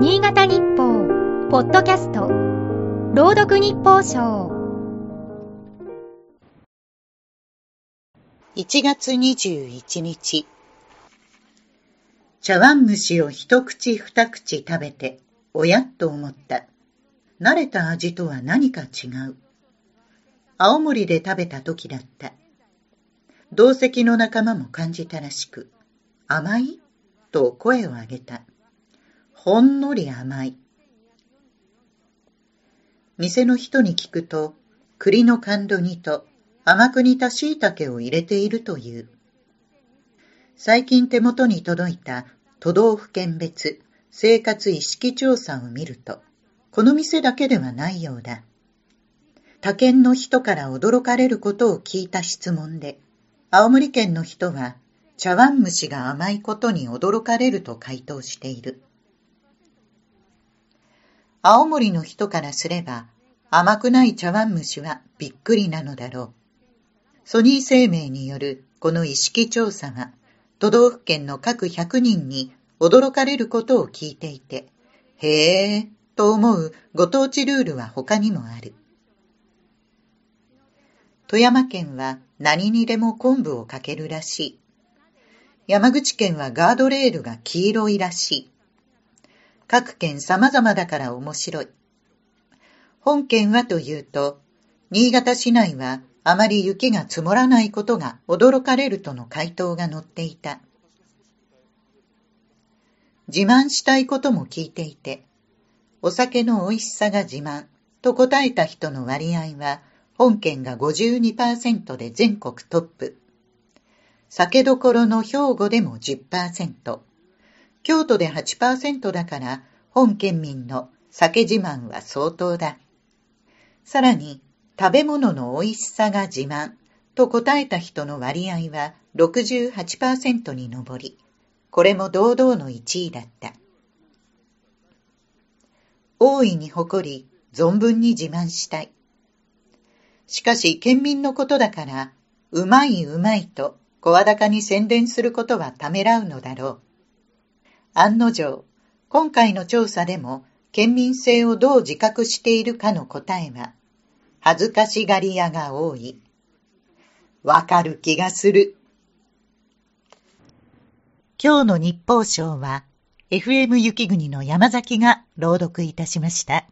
新潟日報、ポッドキャスト、朗読日報賞。1月21日茶碗蒸しを一口二口食べて、おやっと思った。慣れた味とは何か違う。青森で食べた時だった。同席の仲間も感じたらしく、甘い？と声を上げた。ほんのり甘い。店の人に聞くと、栗の甘露煮と甘く煮た椎茸を入れているという。最近手元に届いた都道府県別生活意識調査を見ると、この店だけではないようだ。他県の人から驚かれることを聞いた質問で、青森県の人は茶碗蒸しが甘いことに驚かれると回答している。青森の人からすれば甘くない茶碗蒸しはびっくりなのだろう。ソニー生命によるこの意識調査は都道府県の各100人に驚かれることを聞いていて、へえ、と思うご当地ルールは他にもある。富山県は何にでも昆布をかけるらしい。山口県はガードレールが黄色いらしい。各県様々だから面白い。本県はというと、新潟市内はあまり雪が積もらないことが驚かれるとの回答が載っていた。自慢したいことも聞いていて、お酒の美味しさが自慢と答えた人の割合は、本県が52%で全国トップ。酒どころの兵庫でも10%。京都で8%だから、本県民の酒自慢は相当だ。さらに、食べ物の美味しさが自慢と答えた人の割合は68%に上り、これも堂々の1位だった。大いに誇り、存分に自慢したい。しかし、県民のことだから、うまいうまいと声高に宣伝することはためらうのだろう。案の定、今回の調査でも、県民性をどう自覚しているかの答えは、恥ずかしがり屋が多い。わかる気がする。今日の日報賞は、FM 雪国の山崎が朗読いたしました。